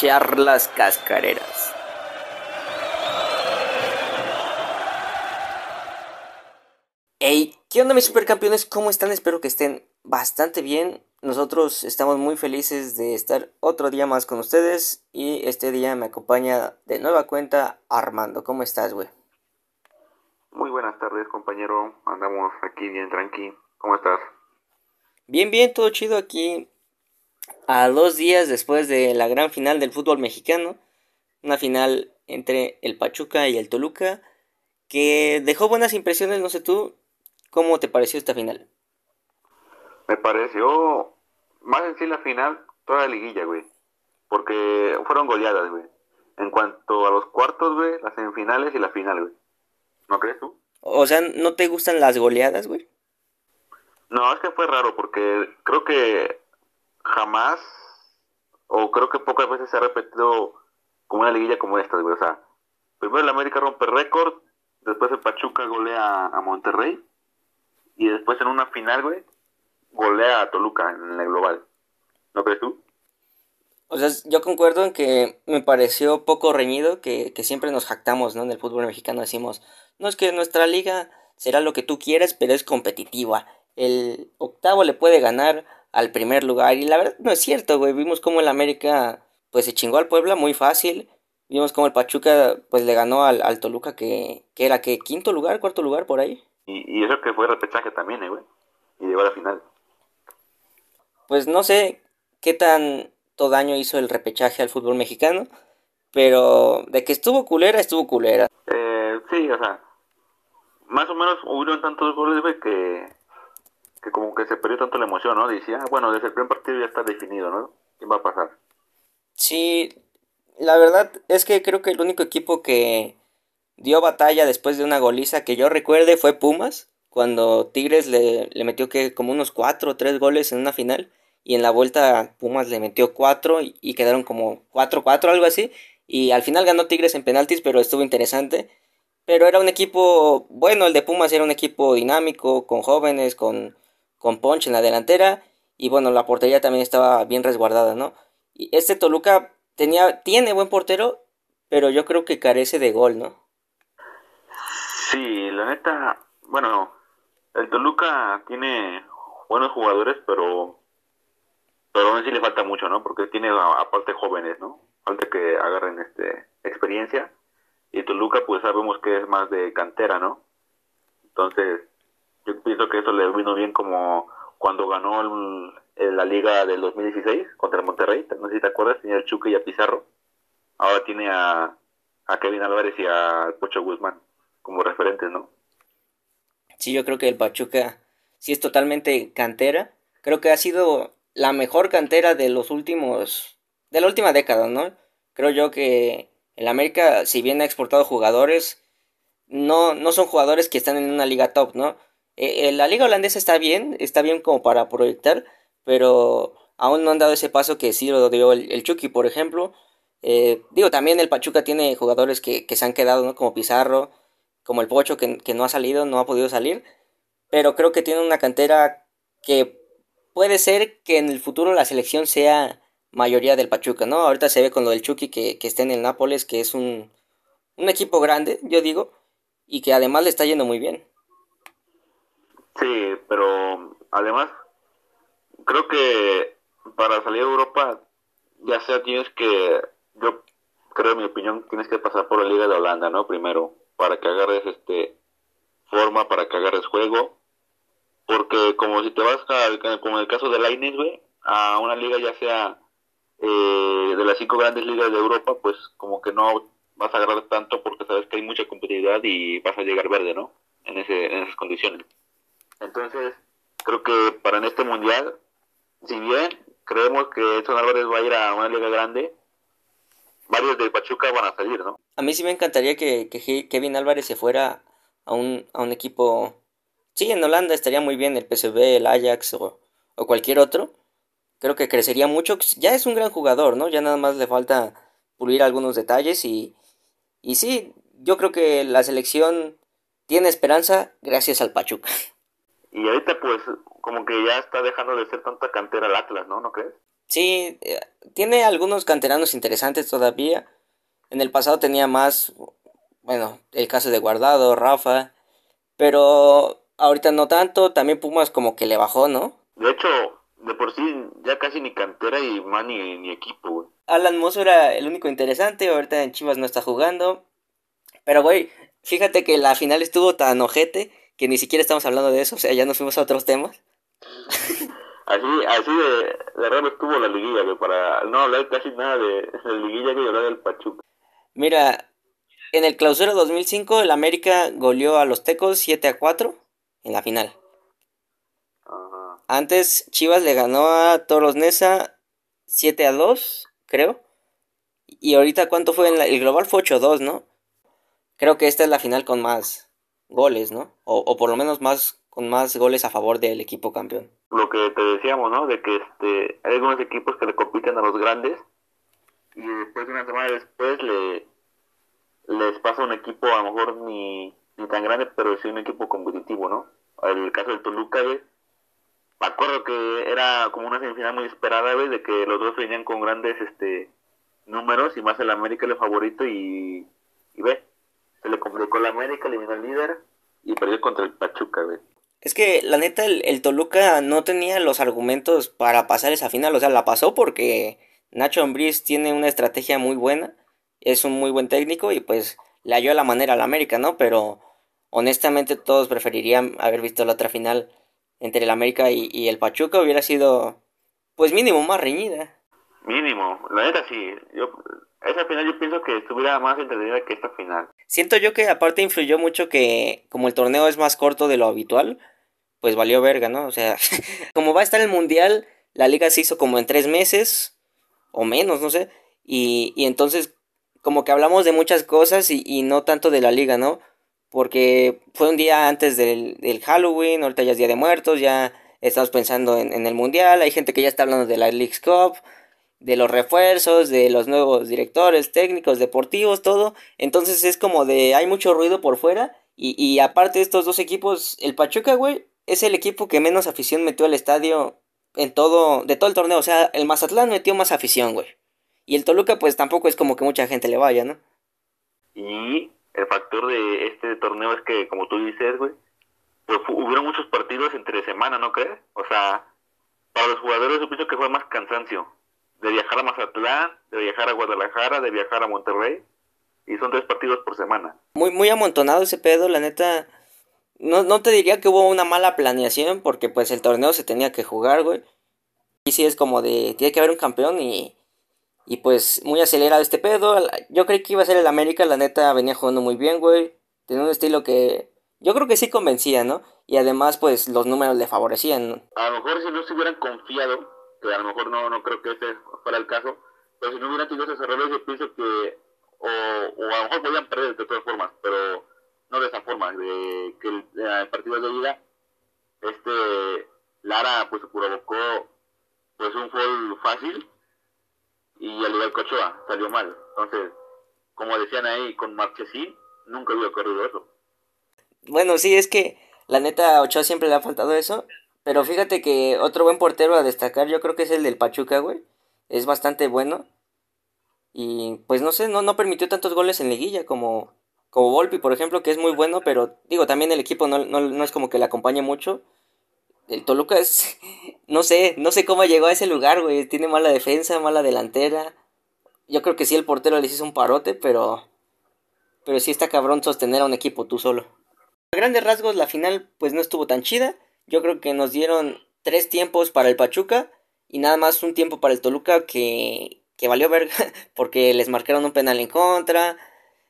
Charlas Cascareras. Hey, ¿qué onda mis supercampeones? ¿Cómo están? Espero que estén bastante bien. Nosotros estamos muy felices de estar otro día más con ustedes y este día me acompaña de nueva cuenta Armando. ¿Cómo estás, güey? Muy buenas tardes, compañero. Andamos aquí bien tranqui. ¿Cómo estás? Bien, bien, todo chido aquí. A dos días después de la gran final del fútbol mexicano, una final entre el Pachuca y el Toluca, que dejó buenas impresiones, no sé tú, ¿cómo te pareció esta final? Me pareció más en sí la final, toda la liguilla, güey. Porque fueron goleadas, güey. En cuanto a los cuartos, güey, las semifinales y la final, güey. ¿No crees tú? O sea, ¿no te gustan las goleadas, güey? No, es que fue raro porque creo que jamás, o creo que pocas veces se ha repetido como una liguilla como esta, güey. O sea, primero el América rompe récord, después el Pachuca golea a Monterrey, y después en una final, güey, golea a Toluca en el global. ¿No crees tú? O sea, yo concuerdo en que me pareció poco reñido, que, que siempre nos jactamos, ¿no? En el fútbol mexicano decimos, no es que nuestra liga será lo que tú quieras, pero es competitiva. El octavo le puede ganar al primer lugar. Y la verdad no es cierto, güey. Vimos cómo el América pues se chingó al Puebla muy fácil. Vimos cómo el Pachuca pues le ganó al, al Toluca que, que era que quinto lugar, cuarto lugar por ahí. Y, y eso que fue repechaje también, eh, güey. Y llegó a la final. Pues no sé qué tanto daño hizo el repechaje al fútbol mexicano. Pero de que estuvo culera, estuvo culera. Eh, sí, o sea, más o menos hubieron tantos goles, güey, que, que como que se perdió tanto la emoción, ¿no? Decía, ah, bueno, desde el primer partido ya está definido, ¿no? ¿Quién va a pasar? Sí, la verdad es que creo que el único equipo que dio batalla después de una goliza que yo recuerde fue Pumas, cuando Tigres le, metió que como unos cuatro o tres goles en una final, y en la vuelta Pumas le metió cuatro y, y quedaron como 4-4, algo así, y al final ganó Tigres en penaltis, pero estuvo interesante. Pero era un equipo, bueno, el de Pumas era un equipo dinámico, con jóvenes, con, con punch en la delantera, y bueno, la portería también estaba bien resguardada, ¿no? Y este Toluca tenía, tiene buen portero, pero yo creo que carece de gol, ¿no? Sí, la neta, bueno, el Toluca tiene buenos jugadores, pero pero aún sí le falta mucho, ¿no? Porque tiene aparte jóvenes, ¿no? Falta que agarren este experiencia. Y Toluca, pues sabemos que es más de cantera, ¿no? Entonces, yo pienso que eso le vino bien como cuando ganó el- el- la liga del 2016 contra el Monterrey. No sé si te acuerdas, tenía el Chuque y a Pizarro. Ahora tiene a, a Kevin Álvarez y a Pocho Guzmán como referentes, ¿no? Sí, yo creo que el Pachuca sí es totalmente cantera. Creo que ha sido la mejor cantera de los últimos, de la última década, ¿no? Creo yo que el América, si bien ha exportado jugadores, no, no son jugadores que están en una liga top, ¿no? Eh, eh, la liga holandesa está bien, está bien como para proyectar, pero aún no han dado ese paso que sí lo dio el, Chucky, por ejemplo. Eh, digo, también el Pachuca tiene jugadores que, se han quedado, ¿no? Como Pizarro, como el Pocho, que, no ha salido, no ha podido salir. Pero creo que tiene una cantera que puede ser que en el futuro la selección sea mayoría del Pachuca, ¿no? Ahorita se ve con lo del Chucky que, que está en el Nápoles, que es un, un equipo grande, yo digo, y que además le está yendo muy bien. Sí, pero además creo que para salir a Europa ya sea tienes que yo creo en mi opinión tienes que pasar por la liga de Holanda, ¿no? Primero para que agarres este forma, para que agarres juego, porque como si te vas a, como en el caso de Lainez, güey, a una liga ya sea eh, de las cinco grandes ligas de Europa, pues como que no vas a agarrar tanto porque sabes que hay mucha competitividad y vas a llegar verde, ¿no? En ese en esas condiciones. Entonces, creo que para en este mundial, si bien creemos que Edson Álvarez va a ir a una liga grande, varios de Pachuca van a salir, ¿no? A mí sí me encantaría que, que Kevin Álvarez se fuera a un, a un equipo... Sí, en Holanda estaría muy bien el PSV, el Ajax o, o cualquier otro. Creo que crecería mucho. Ya es un gran jugador, ¿no? Ya nada más le falta pulir algunos detalles y, y sí, yo creo que la selección tiene esperanza gracias al Pachuca. Y ahorita pues como que ya está dejando de ser tanta cantera el Atlas, ¿no? ¿No crees? Sí, eh, tiene algunos canteranos interesantes todavía. En el pasado tenía más, bueno, el caso de Guardado, Rafa, pero ahorita no tanto. También Pumas como que le bajó, ¿no? De hecho, de por sí ya casi ni cantera y más ni, equipo, güey. Alan Mozo era el único interesante, ahorita en Chivas no está jugando. Pero, güey, fíjate que la final estuvo tan ojete que ni siquiera estamos hablando de eso, o sea, ya nos fuimos a otros temas. así, así de, de raro estuvo la liguilla, güey, para no hablar casi nada de, la liguilla que hablar del Pachuca. Mira, en el clausura 2005 el América goleó a los Tecos 7 a 4 en la final. Antes Chivas le ganó a Toros Nesa 7 a 2, creo. Y ahorita cuánto fue en el global fue 8 a 2, ¿no? Creo que esta es la final con más goles, ¿no? O, por lo menos más con más goles a favor del equipo campeón. Lo que te decíamos, ¿no? De que este, hay algunos equipos que le compiten a los grandes y después una semana después le les pasa un equipo a lo mejor ni, ni tan grande, pero sí un equipo competitivo, ¿no? El caso del Toluca, güey, me acuerdo que era como una semifinal muy esperada, güey, de que los dos venían con grandes este números y más el América el favorito y, y ve, se le complicó el América, eliminó al líder y perdió contra el Pachuca, güey. Es que la neta el, el, Toluca no tenía los argumentos para pasar esa final, o sea, la pasó porque Nacho Ambriz tiene una estrategia muy buena, es un muy buen técnico y pues le halló la manera al América, ¿no? Pero honestamente todos preferirían haber visto la otra final entre el América y, el Pachuca hubiera sido, pues mínimo, más reñida. Mínimo, la neta sí. Yo, esa final yo pienso que estuviera más entretenida que esta final. Siento yo que aparte influyó mucho que como el torneo es más corto de lo habitual, pues valió verga, ¿no? O sea, como va a estar el Mundial, la liga se hizo como en tres meses o menos, no sé. Y, y entonces como que hablamos de muchas cosas y, y no tanto de la liga, ¿no? porque fue un día antes del, del, Halloween, ahorita ya es Día de Muertos, ya estamos pensando en, el Mundial, hay gente que ya está hablando de la League Cup, de los refuerzos, de los nuevos directores técnicos, deportivos, todo, entonces es como de, hay mucho ruido por fuera, y, y aparte de estos dos equipos, el Pachuca, güey, es el equipo que menos afición metió al estadio en todo, de todo el torneo, o sea, el Mazatlán metió más afición, güey, y el Toluca pues tampoco es como que mucha gente le vaya, ¿no? Y el factor de este torneo es que, como tú dices, güey, pues hubieron muchos partidos entre semana, ¿no crees? O sea, para los jugadores yo pienso que fue más cansancio. De viajar a Mazatlán, de viajar a Guadalajara, de viajar a Monterrey. Y son tres partidos por semana. Muy, muy amontonado ese pedo, la neta. No, no te diría que hubo una mala planeación, porque pues el torneo se tenía que jugar, güey. Y sí es como de, tiene que haber un campeón y y pues muy acelerado este pedo. Yo creí que iba a ser el América, la neta venía jugando muy bien, güey. Tenía un estilo que yo creo que sí convencía, ¿no? Y además pues los números le favorecían. A lo mejor si no se hubieran confiado, que a lo mejor no, no creo que ese fuera el caso, pero si no hubieran tenido esos errores yo pienso que o, o a lo mejor podían perder de todas formas, pero no de esa forma, de que el, el partido de vida este Lara pues provocó pues un fall fácil y al igual que Ochoa salió mal. Entonces, como decían ahí con Marchesín, nunca había ocurrido eso. Bueno, sí, es que la neta a Ochoa siempre le ha faltado eso. Pero fíjate que otro buen portero a destacar, yo creo que es el del Pachuca, güey. Es bastante bueno. Y pues no sé, no, no permitió tantos goles en liguilla como, como Volpi, por ejemplo, que es muy bueno, pero digo, también el equipo no, no, no es como que le acompañe mucho el Toluca es, no sé, no sé cómo llegó a ese lugar, güey. Tiene mala defensa, mala delantera. Yo creo que sí el portero les hizo un parote, pero, pero sí está cabrón sostener a un equipo tú solo. A grandes rasgos la final pues no estuvo tan chida. Yo creo que nos dieron tres tiempos para el Pachuca y nada más un tiempo para el Toluca que, que valió verga porque les marcaron un penal en contra.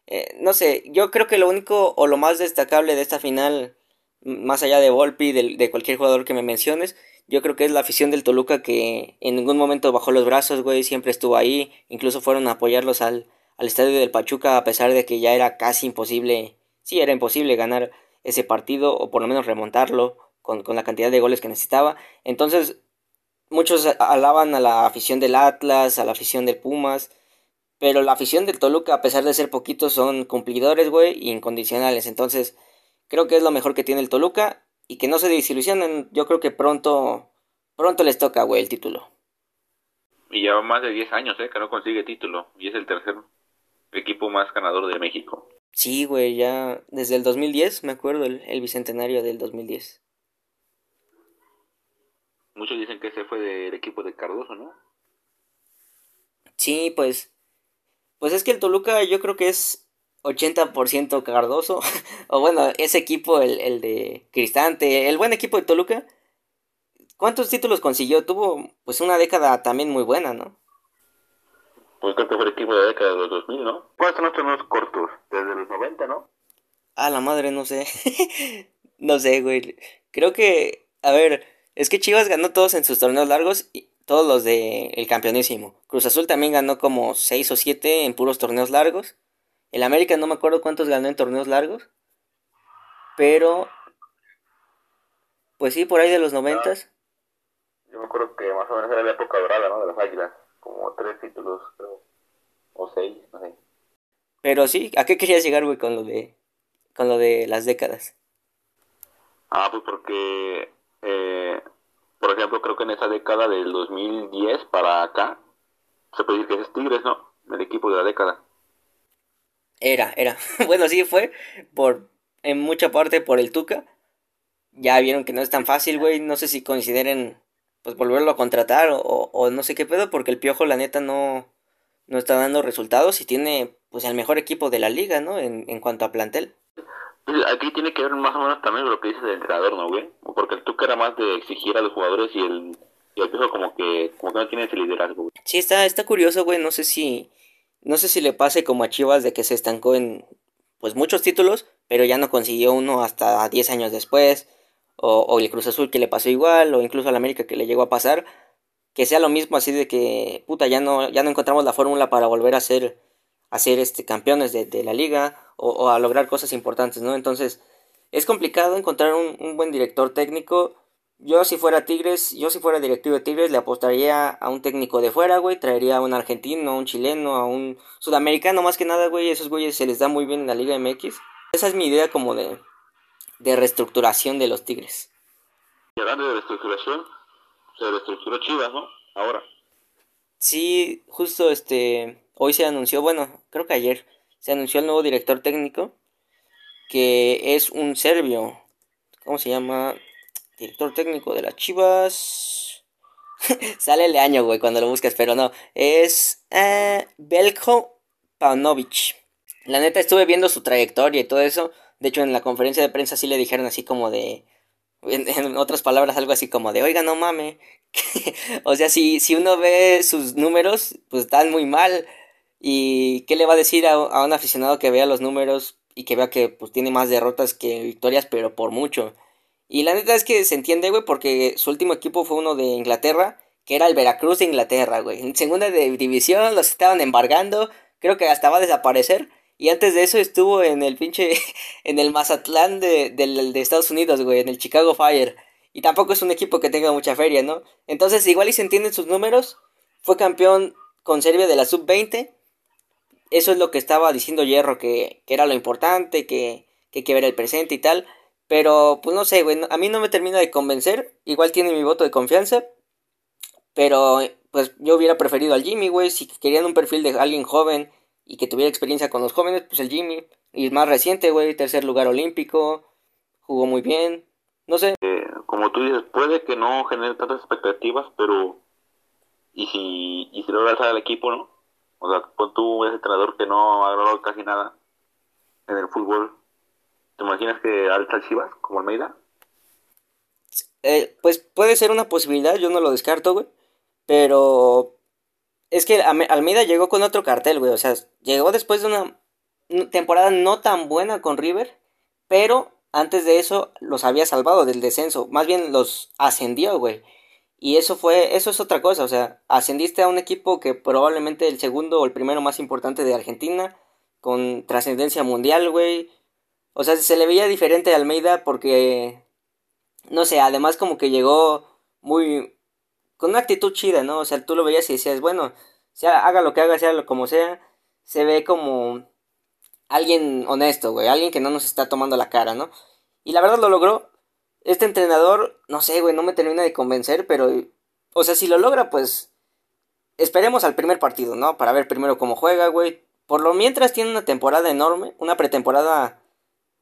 Eh, no sé, yo creo que lo único o lo más destacable de esta final más allá de Volpi, de, de cualquier jugador que me menciones, yo creo que es la afición del Toluca que en ningún momento bajó los brazos, güey, siempre estuvo ahí, incluso fueron a apoyarlos al, al estadio del Pachuca a pesar de que ya era casi imposible, sí, era imposible ganar ese partido o por lo menos remontarlo con, con la cantidad de goles que necesitaba. Entonces, muchos alaban a la afición del Atlas, a la afición del Pumas, pero la afición del Toluca, a pesar de ser poquitos, son cumplidores, güey, incondicionales. Entonces, Creo que es lo mejor que tiene el Toluca y que no se desilusionen. Yo creo que pronto, pronto les toca, güey, el título. Y lleva más de 10 años, ¿eh? Que no consigue título. Y es el tercer equipo más ganador de México. Sí, güey, ya desde el 2010, me acuerdo, el, el bicentenario del 2010. Muchos dicen que ese fue del equipo de Cardoso, ¿no? Sí, pues. Pues es que el Toluca yo creo que es 80% Cardoso. o bueno, ese equipo, el, el de Cristante, el buen equipo de Toluca. ¿Cuántos títulos consiguió? Tuvo pues una década también muy buena, ¿no? Pues creo que fue el equipo de la década de los 2000, ¿no? ¿Cuáles son los torneos cortos? Desde los 90, ¿no? Ah, la madre, no sé. no sé, güey. Creo que, a ver, es que Chivas ganó todos en sus torneos largos y todos los de el campeonísimo. Cruz Azul también ganó como 6 o 7 en puros torneos largos. El América no me acuerdo cuántos ganó en torneos largos. Pero pues sí, por ahí de los noventas. Yo me acuerdo que más o menos era la época dorada, ¿no? De las águilas. Como tres títulos, creo. O seis, no sé. Pero sí, ¿a qué querías llegar, güey, con lo de, con lo de las décadas? Ah, pues porque, eh, por ejemplo, creo que en esa década del 2010 para acá, se puede decir que es Tigres, ¿no? El equipo de la década. Era, era. bueno, sí fue por, en mucha parte por el Tuca. Ya vieron que no es tan fácil, güey. No sé si consideren pues volverlo a contratar o, no sé qué pedo, porque el Piojo la neta no, no está dando resultados y tiene pues el mejor equipo de la liga, ¿no? En cuanto a plantel. Aquí tiene que ver más o menos también lo que dices del entrenador, ¿no, güey? Porque el Tuca era más de exigir a los jugadores y el, y el como que, como que no tiene ese liderazgo, güey. Sí, está, está curioso, güey. No sé si, no sé si le pase como a Chivas de que se estancó en pues muchos títulos, pero ya no consiguió uno hasta 10 años después o, o, el Cruz Azul que le pasó igual, o incluso al América que le llegó a pasar, que sea lo mismo así de que, puta, ya no, ya no encontramos la fórmula para volver a ser, a ser este, campeones de, de la liga, o, o, a lograr cosas importantes, ¿no? Entonces, es complicado encontrar un, un, buen director técnico. Yo si fuera Tigres, yo si fuera directivo de Tigres, le apostaría a un técnico de fuera, güey, traería a un argentino, a un chileno, a un sudamericano, más que nada, güey, esos güeyes se les da muy bien en la Liga MX. Esa es mi idea como de, de reestructuración de los Tigres. Y hablando de reestructuración, se reestructuró Chivas, ¿no? Ahora. Sí, justo este, hoy se anunció, bueno, creo que ayer, se anunció el nuevo director técnico, que es un serbio. ¿Cómo se llama? Director técnico de las Chivas. Sale el año, güey, cuando lo buscas, pero no. Es uh, Belko Paunovic. La neta estuve viendo su trayectoria y todo eso. De hecho, en la conferencia de prensa sí le dijeron así como de. En, en otras palabras, algo así como de, oiga, no mame. o sea, si, si uno ve sus números, pues están muy mal. ¿Y qué le va a decir a, un aficionado que vea los números y que vea que pues tiene más derrotas que victorias, pero por mucho? Y la neta es que se entiende, güey, porque su último equipo fue uno de Inglaterra, que era el Veracruz de Inglaterra, güey. En segunda división los estaban embargando, creo que hasta va a desaparecer. Y antes de eso estuvo en el pinche. En el Mazatlán de, de, de, Estados Unidos, güey. En el Chicago Fire. Y tampoco es un equipo que tenga mucha feria, ¿no? Entonces, igual y se entienden sus números. Fue campeón con Serbia de la Sub-20. Eso es lo que estaba diciendo Hierro, que, que era lo importante, que, que hay que ver el presente y tal. Pero, pues no sé, güey. A mí no me termina de convencer. Igual tiene mi voto de confianza. Pero, pues yo hubiera preferido al Jimmy, güey. Si querían un perfil de alguien joven y que tuviera experiencia con los jóvenes, pues el Jimmy. Y más reciente, güey, tercer lugar olímpico, jugó muy bien, no sé. Eh, como tú dices, puede que no genere tantas expectativas, pero... ¿Y si, y si logra alzar al equipo, no? O sea, pon tú ese entrenador que no ha logrado casi nada en el fútbol. ¿Te imaginas que alza al Chivas, como Almeida? Eh, pues puede ser una posibilidad, yo no lo descarto, güey. Pero es que Almeida llegó con otro cartel, güey. O sea, llegó después de una temporada no tan buena con River, pero antes de eso los había salvado del descenso. Más bien los ascendió, güey. Y eso fue, eso es otra cosa. O sea, ascendiste a un equipo que probablemente el segundo o el primero más importante de Argentina, con trascendencia mundial, güey. O sea, se le veía diferente a Almeida porque, no sé, además como que llegó muy, con una actitud chida, ¿no? O sea, tú lo veías y decías, bueno, sea, haga lo que haga, sea lo como sea, se ve como alguien honesto, güey, alguien que no nos está tomando la cara, ¿no? Y la verdad lo logró. Este entrenador, no sé, güey, no me termina de convencer, pero, o sea, si lo logra, pues, esperemos al primer partido, ¿no? Para ver primero cómo juega, güey. Por lo mientras tiene una temporada enorme, una pretemporada,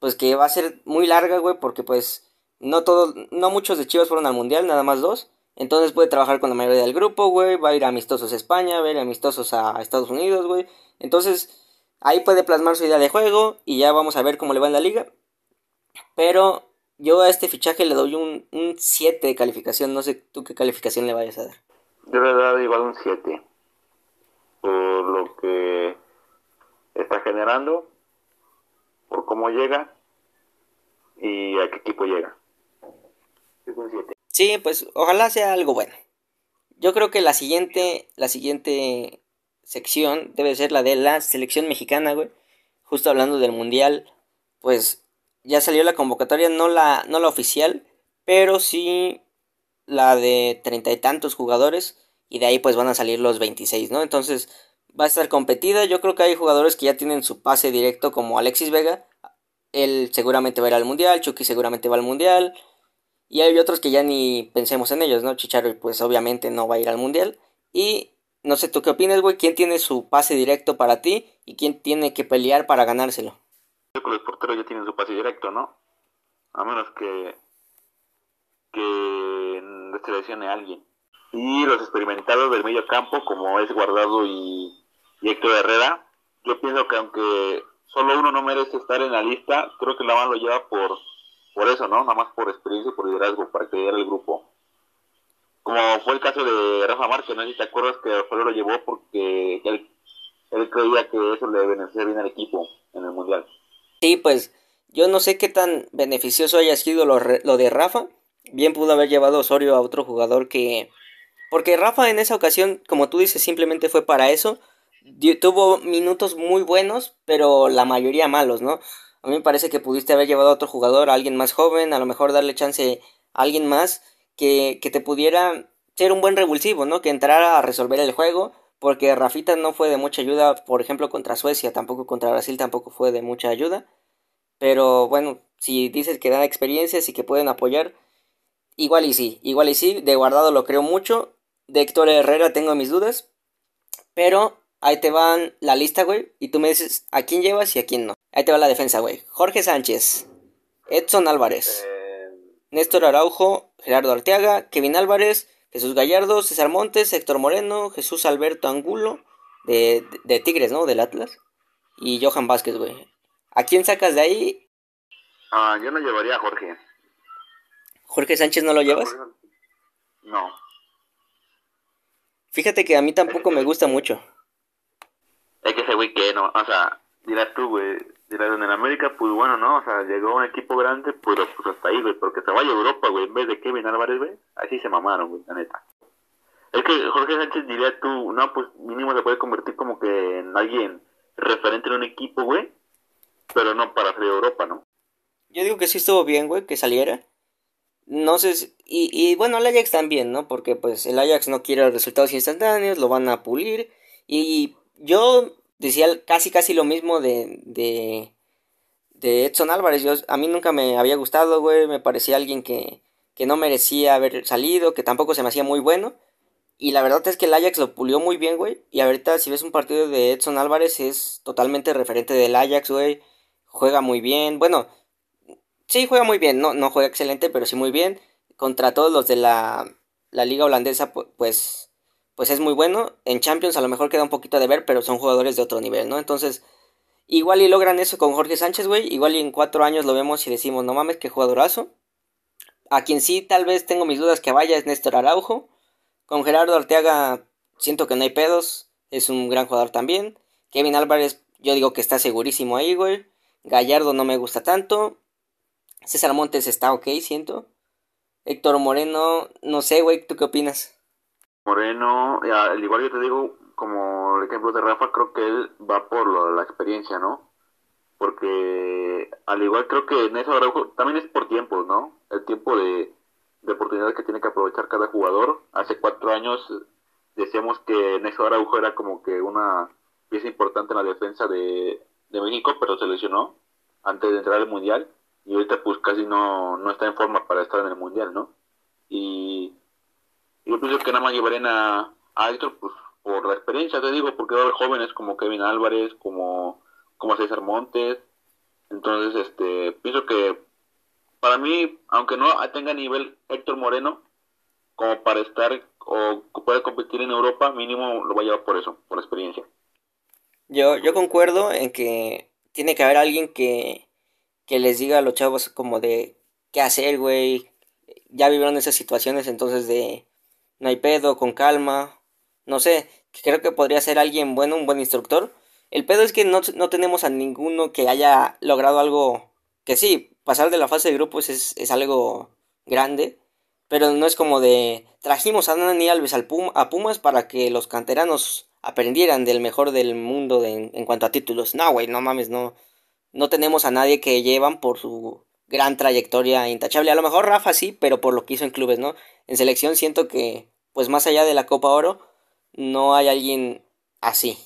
pues que va a ser muy larga, güey, porque pues no todos, no muchos de Chivas fueron al Mundial, nada más dos. Entonces puede trabajar con la mayoría del grupo, güey. Va a ir a amistosos a España, va a ir amistosos a Estados Unidos, güey. Entonces ahí puede plasmar su idea de juego y ya vamos a ver cómo le va en la liga. Pero yo a este fichaje le doy un, un 7 de calificación. No sé tú qué calificación le vayas a dar. Yo le doy igual un 7. Por lo que está generando, por cómo llega y a qué equipo llega. Es un 7. Sí, pues ojalá sea algo bueno. Yo creo que la siguiente, la siguiente sección debe ser la de la selección mexicana, güey. Justo hablando del mundial, pues ya salió la convocatoria, no la, no la oficial, pero sí la de treinta y tantos jugadores y de ahí pues van a salir los 26, ¿no? Entonces va a estar competida, yo creo que hay jugadores que ya tienen su pase directo como Alexis Vega, él seguramente va a ir al mundial, Chucky seguramente va al mundial y hay otros que ya ni pensemos en ellos, ¿no? Chicharo pues obviamente no va a ir al mundial y no sé, ¿tú qué opinas, güey? ¿Quién tiene su pase directo para ti y quién tiene que pelear para ganárselo? Creo que los porteros ya tienen su pase directo, ¿no? A menos que que seleccione a alguien. Y los experimentados del medio campo, como es Guardado y, y Héctor Herrera, yo pienso que aunque solo uno no merece estar en la lista, creo que la mano lo lleva por, por eso, ¿no? Nada más por experiencia y por liderazgo, para crear el grupo como fue el caso de Rafa Márquez, no sé si te acuerdas que solo lo llevó porque él, creía que eso le beneficiaría bien al equipo en el Mundial. Sí, pues yo no sé qué tan beneficioso haya sido lo, lo de Rafa. Bien pudo haber llevado Osorio a otro jugador que... Porque Rafa en esa ocasión, como tú dices, simplemente fue para eso. Tuvo minutos muy buenos, pero la mayoría malos, ¿no? A mí me parece que pudiste haber llevado a otro jugador, a alguien más joven, a lo mejor darle chance a alguien más que, que te pudiera ser un buen revulsivo, ¿no? Que entrara a resolver el juego, porque Rafita no fue de mucha ayuda, por ejemplo, contra Suecia, tampoco contra Brasil tampoco fue de mucha ayuda. Pero bueno, si dices que dan experiencias y que pueden apoyar, igual y sí, igual y sí, de guardado lo creo mucho, de Héctor Herrera tengo mis dudas, pero ahí te van la lista, güey, y tú me dices a quién llevas y a quién no. Ahí te va la defensa, güey. Jorge Sánchez, Edson Álvarez, eh. Néstor Araujo, Gerardo Arteaga, Kevin Álvarez, Jesús Gallardo, César Montes, Héctor Moreno, Jesús Alberto Angulo, de, de, Tigres, ¿no? Del Atlas. Y Johan Vázquez, güey. ¿A quién sacas de ahí? Ah, yo no llevaría a Jorge. ¿Jorge Sánchez no lo llevas? No. Fíjate que a mí tampoco me gusta mucho. Es que ese güey que no, o sea, dirás tú, güey, en el América, pues bueno, ¿no? O sea, llegó un equipo grande, pero pues hasta ahí, güey, porque se vaya Europa, güey, en vez de Kevin Álvarez, güey, así se mamaron, güey, la neta. Es que Jorge Sánchez diría tú, no, pues mínimo se puede convertir como que en alguien referente en un equipo, güey, pero no para salir a Europa, ¿no? Yo digo que sí estuvo bien, güey, que saliera. No sé, y, y bueno, el Ajax también, ¿no? Porque pues el Ajax no quiere resultados instantáneos, lo van a pulir. Y yo decía casi casi lo mismo de, de, de Edson Álvarez. Yo, a mí nunca me había gustado, güey. Me parecía alguien que, que no merecía haber salido, que tampoco se me hacía muy bueno. Y la verdad es que el Ajax lo pulió muy bien, güey. Y ahorita si ves un partido de Edson Álvarez es totalmente referente del Ajax, güey. Juega muy bien. Bueno, sí juega muy bien. No, no juega excelente, pero sí muy bien. Contra todos los de la, la liga holandesa, pues pues es muy bueno. En Champions a lo mejor queda un poquito de ver, pero son jugadores de otro nivel, ¿no? Entonces, igual y logran eso con Jorge Sánchez, güey. Igual y en cuatro años lo vemos y decimos, no mames, qué jugadorazo. A quien sí tal vez tengo mis dudas que vaya es Néstor Araujo. Con Gerardo Arteaga siento que no hay pedos. Es un gran jugador también. Kevin Álvarez, yo digo que está segurísimo ahí, güey. Gallardo no me gusta tanto. César Montes está ok, siento. Héctor Moreno, no sé, güey, ¿tú qué opinas? Moreno, al igual yo te digo, como el ejemplo de Rafa, creo que él va por la experiencia, ¿no? Porque al igual creo que Néstor Araujo también es por tiempos, ¿no? El tiempo de, oportunidad que tiene que aprovechar cada jugador. Hace cuatro años decíamos que Néstor Araujo era como que una pieza importante en la defensa de, de México, pero se lesionó antes de entrar al Mundial y ahorita pues casi no, no está en forma para estar en el Mundial, ¿no? Y yo pienso que nada más llevarían a, Héctor pues, por la experiencia, te digo, porque va a haber jóvenes como Kevin Álvarez, como, como César Montes. Entonces, este, pienso que para mí, aunque no tenga nivel Héctor Moreno, como para estar o puede competir en Europa, mínimo lo va a llevar por eso, por experiencia. Yo, yo concuerdo en que tiene que haber alguien que, que les diga a los chavos como de qué hacer, güey. Ya vivieron esas situaciones, entonces de no hay pedo, con calma. No sé, creo que podría ser alguien bueno, un buen instructor. El pedo es que no, no tenemos a ninguno que haya logrado algo que sí, pasar de la fase de grupos es, es algo grande, pero no es como de trajimos a Dani Alves al a Pumas para que los canteranos aprendieran del mejor del mundo en cuanto a títulos. No, güey, no mames, no. No tenemos a nadie que llevan por su gran trayectoria intachable. A lo mejor Rafa sí, pero por lo que hizo en clubes, ¿no? En selección siento que, pues más allá de la Copa Oro, no hay alguien así.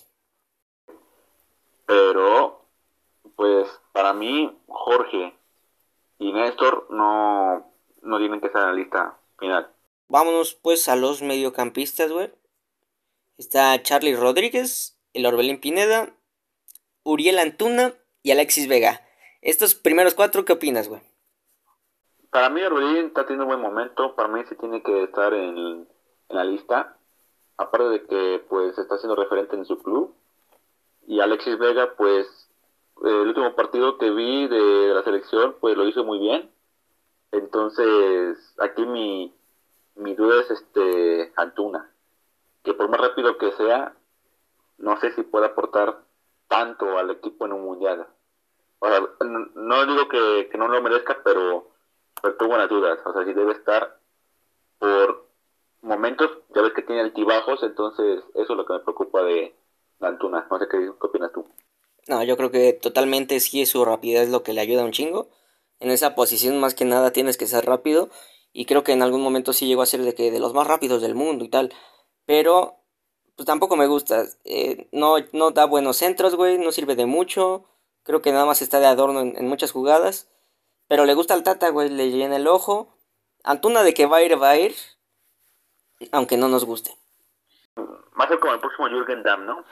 Pero, pues para mí, Jorge y Néstor no, no tienen que estar en la lista final. Vámonos pues a los mediocampistas, güey. Está Charlie Rodríguez, el Orbelín Pineda, Uriel Antuna y Alexis Vega. Estos primeros cuatro, ¿qué opinas, güey? Para mí Orbelín está teniendo un buen momento, para mí sí tiene que estar en, la lista, aparte de que pues está siendo referente en su club. Y Alexis Vega, pues el último partido que vi de la selección, pues lo hizo muy bien. Entonces, aquí mi, mi duda es este Antuna, que por más rápido que sea, no sé si puede aportar tanto al equipo en un mundial. O sea, no digo que, no lo merezca, pero, pero tengo buenas dudas. O sea, si debe estar por momentos, ya ves que tiene altibajos, entonces eso es lo que me preocupa de Antuna. No sé qué, opinas tú. No, yo creo que totalmente sí su rapidez lo que le ayuda un chingo. En esa posición más que nada tienes que ser rápido. Y creo que en algún momento sí llegó a ser de que de los más rápidos del mundo y tal. Pero pues tampoco me gusta. Eh, no, no da buenos centros, güey, no sirve de mucho. Creo que nada más está de adorno en, muchas jugadas. Pero le gusta al Tata, güey, le llena el ojo. Antuna de que va a ir, va a ir. Aunque no nos guste. Va a ser como el próximo Jürgen Damm, ¿no?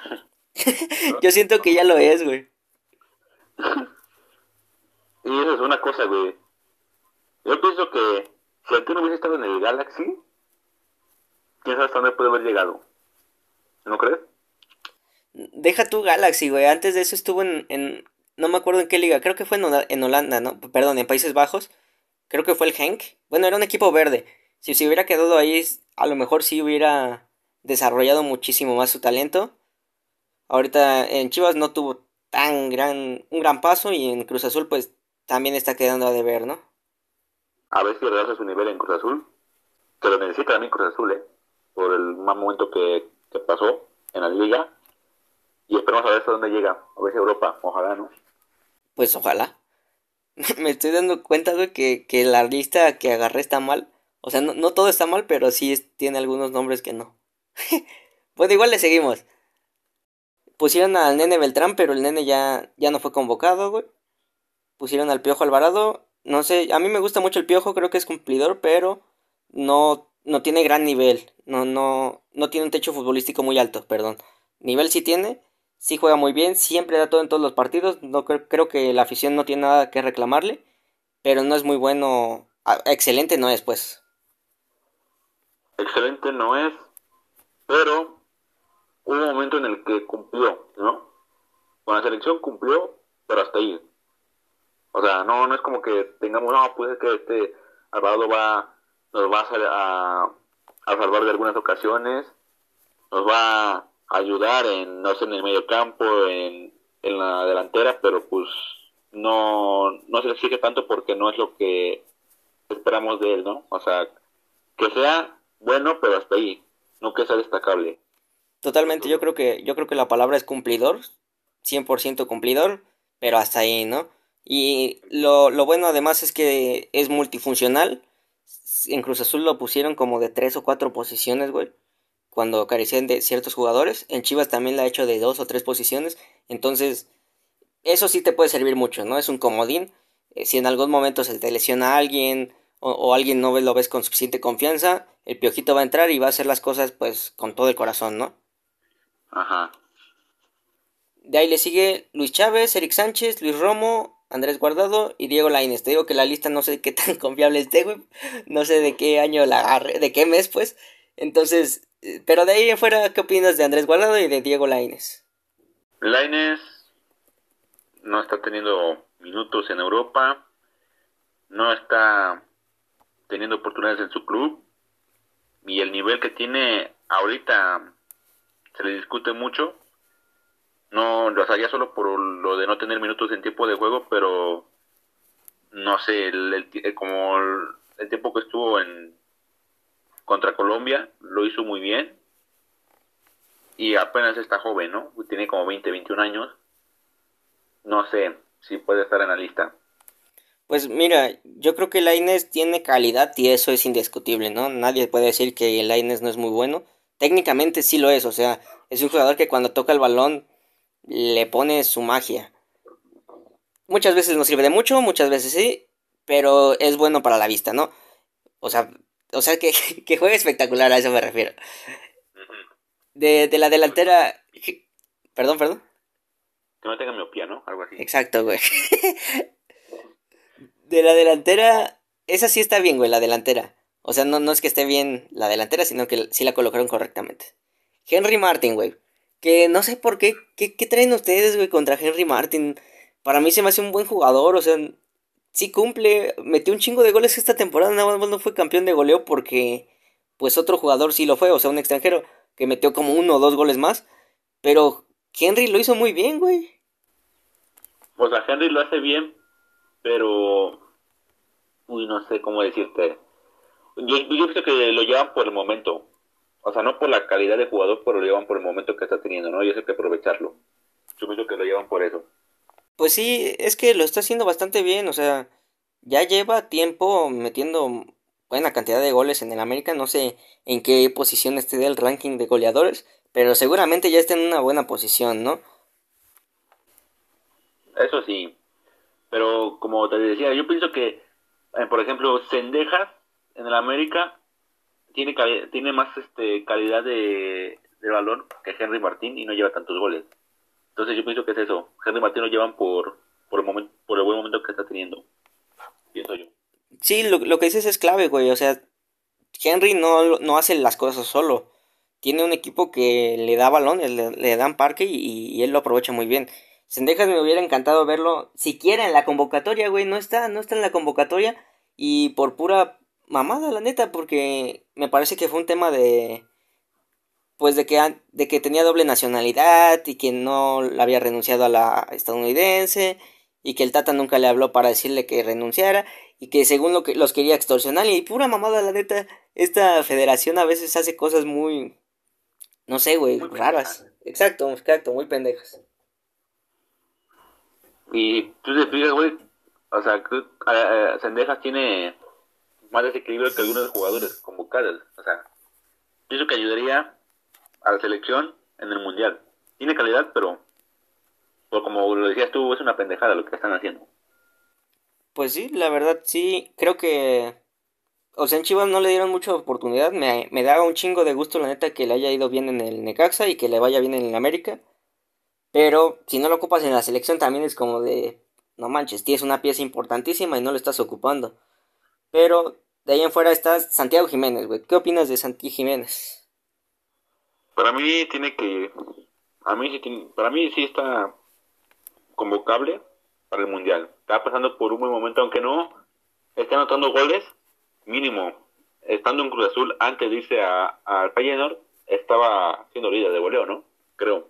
Yo siento que ya lo es, güey. y eso es una cosa, güey. Yo pienso que si Antuna hubiese estado en el Galaxy, quién sabe hasta dónde puede haber llegado. ¿No crees? Deja tu Galaxy, güey. Antes de eso estuvo en, en, No me acuerdo en qué liga. Creo que fue en, Holanda, ¿no? Perdón, en Países Bajos. Creo que fue el Henk. Bueno, era un equipo verde. Si se hubiera quedado ahí, a lo mejor sí hubiera desarrollado muchísimo más su talento. Ahorita en Chivas no tuvo tan gran un gran paso y en Cruz Azul pues también está quedando a deber, ¿no? A ver si regresa su nivel en Cruz Azul. Que lo necesita también Cruz Azul, ¿eh? Por el mal momento que que pasó en la liga. Y esperamos a ver hasta dónde llega. A ver si Europa. Ojalá, ¿no? Pues ojalá. Me estoy dando cuenta, güey, que, que la lista que agarré está mal. O sea, no, no todo está mal, pero sí tiene algunos nombres que no. pues igual le seguimos. Pusieron al nene Beltrán, pero el nene ya, ya no fue convocado, güey. Pusieron al Piojo Alvarado. No sé, a mí me gusta mucho el Piojo, creo que es cumplidor, pero no no tiene gran nivel, no, no, no tiene un techo futbolístico muy alto, perdón. Nivel sí tiene, sí juega muy bien, siempre da todo en todos los partidos, no creo, que la afición no tiene nada que reclamarle, pero no es muy bueno, ah, excelente no es pues. Excelente no es, pero hubo un momento en el que cumplió, ¿no? Con la selección cumplió, pero hasta ahí. O sea, no, no es como que tengamos, no, pues es que este Alvarado va nos va a, a, salvar de algunas ocasiones, nos va a ayudar en, no sé, en el medio campo, en, en la delantera, pero pues no, no se le exige tanto porque no es lo que esperamos de él, ¿no? O sea, que sea bueno, pero hasta ahí, no que sea destacable. Totalmente, yo creo que, yo creo que la palabra es cumplidor, 100% cumplidor, pero hasta ahí, ¿no? Y lo, lo bueno además es que es multifuncional, en Cruz Azul lo pusieron como de tres o cuatro posiciones, güey. Cuando carecían de ciertos jugadores. En Chivas también la ha hecho de dos o tres posiciones. Entonces, eso sí te puede servir mucho, ¿no? Es un comodín. Eh, si en algún momento se te lesiona a alguien o, alguien no lo ves con suficiente confianza, el piojito va a entrar y va a hacer las cosas pues con todo el corazón, ¿no? Ajá. De ahí le sigue Luis Chávez, Eric Sánchez, Luis Romo, Andrés Guardado y Diego Lainez. Te digo que la lista no sé qué tan confiable esté, güey. No sé de qué año la agarre, de qué mes, pues. Entonces, pero de ahí en fuera, ¿qué opinas de Andrés Guardado y de Diego Lainez? Lainez no está teniendo minutos en Europa, no está teniendo oportunidades en su club y el nivel que tiene ahorita se le discute mucho. No, lo sea, solo por lo de no tener minutos en tiempo de juego, pero no sé, el, como el, tiempo que estuvo en contra Colombia lo hizo muy bien y apenas está joven, ¿no? Tiene como 20, 21 años. No sé si puede estar en la lista. Pues mira, yo creo que Laines tiene calidad y eso es indiscutible, ¿no? Nadie puede decir que Laines no es muy bueno. Técnicamente sí lo es, o sea, es un jugador que cuando toca el balón le pone su magia. Muchas veces no sirve de mucho, muchas veces sí, pero es bueno para la vista, ¿no? O sea, o sea que, que juegue espectacular, a eso me refiero. De, de la delantera... Perdón, perdón. Que no tenga miopía, ¿no? Algo así. Exacto, güey. de la delantera, esa sí está bien, güey, la delantera. O sea, no, no es que esté bien la delantera, sino que sí la colocaron correctamente. Henry Martin, güey. Que no sé por qué, qué, qué traen ustedes, güey, contra Henry Martin. Para mí se me hace un buen jugador, o sea, sí cumple. Metió un chingo de goles esta temporada, nada más no fue campeón de goleo porque, pues otro jugador sí lo fue, o sea, un extranjero que metió como uno o dos goles más. Pero Henry lo hizo muy bien, güey. Pues a Henry lo hace bien, pero uy, no sé cómo decirte. Yo, yo pienso que lo llevan por el momento. O sea, no por la calidad de jugador, pero lo llevan por el momento que está teniendo, ¿no? Y eso hay que aprovecharlo. Yo pienso que lo llevan por eso. Pues sí, es que lo está haciendo bastante bien, o sea, ya lleva tiempo metiendo buena cantidad de goles en el América, no sé en qué posición esté del ranking de goleadores, pero seguramente ya está en una buena posición, ¿no? Eso sí, pero como te decía, yo pienso que, eh, por ejemplo, Sendejas en el América tiene tiene más este calidad de, de balón que Henry Martín y no lleva tantos goles. Entonces yo pienso que es eso. Henry Martín lo llevan por, por, el, buen momento que está teniendo. Pienso yo. Sí, lo, lo que dices es clave, güey. O sea, Henry no, no hace las cosas solo. Tiene un equipo que le da balón, le, dan parque y, y, él lo aprovecha muy bien. Sendejas me hubiera encantado verlo siquiera en la convocatoria, güey. No está, no está en la convocatoria. Y por pura mamada, la neta, porque me parece que fue un tema de. Pues de que, de que tenía doble nacionalidad y que no había renunciado a la estadounidense y que el Tata nunca le habló para decirle que renunciara y que según lo que los quería extorsionar. Y pura mamada la neta esta federación a veces hace cosas muy no sé güey raras. Exacto exacto muy pendejas. Y tú te fijas güey o sea Sendejas tiene más desequilibrio que algunos jugadores como Karel o sea pienso que ayudaría a la selección en el mundial tiene calidad pero pues como lo decías tú es una pendejada lo que están haciendo pues sí, la verdad sí, creo que... O sea, en Chivas no le dieron mucha oportunidad, me, me da un chingo de gusto la neta que le haya ido bien en el Necaxa y que le vaya bien en el América. Pero si no lo ocupas en la selección también es como de... No manches, tienes una pieza importantísima y no lo estás ocupando. Pero de ahí en fuera está Santiago Jiménez, güey. ¿Qué opinas de Santiago Jiménez? Para mí tiene que... A mí sí. Para mí sí está convocable para el Mundial. Está pasando por un buen momento, aunque no esté anotando goles, mínimo. Estando en Cruz Azul antes de irse al Feyenoord, estaba siendo líder de goleo, ¿no? Creo.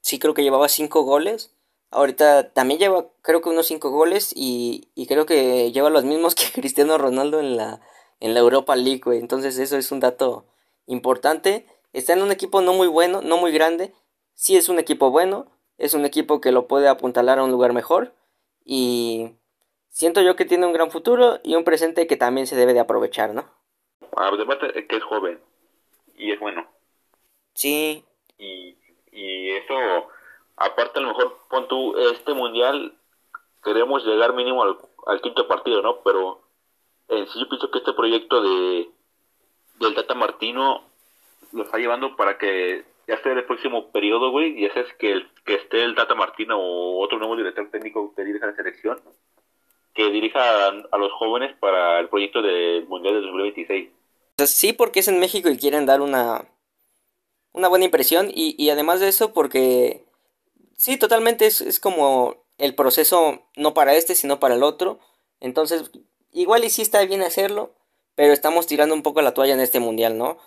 Sí, creo que llevaba cinco goles. Ahorita también lleva, creo que unos cinco goles y, y creo que lleva los mismos que Cristiano Ronaldo en la, en la Europa League, güey. Entonces eso es un dato importante. Está en un equipo no muy bueno, no muy grande. Sí es un equipo bueno, es un equipo que lo puede apuntalar a un lugar mejor y siento yo que tiene un gran futuro y un presente que también se debe de aprovechar, ¿no? Además ah, que es joven y es bueno. Sí. Y, y eso, aparte a lo mejor, pon tú, este mundial queremos llegar mínimo al, al quinto partido, ¿no? Pero en sí yo pienso que este proyecto de del Tata Martino lo está llevando para que ya sea el próximo periodo, güey, y ese es que, el, que esté el Tata Martino o otro nuevo director técnico que dirija la selección, que dirija a, los jóvenes para el proyecto del Mundial de 2026. Sí, porque es en México y quieren dar una, una buena impresión y, y además de eso porque sí, totalmente es, es como el proceso no para este, sino para el otro. Entonces, igual y sí está bien hacerlo, pero estamos tirando un poco la toalla en este mundial, ¿no?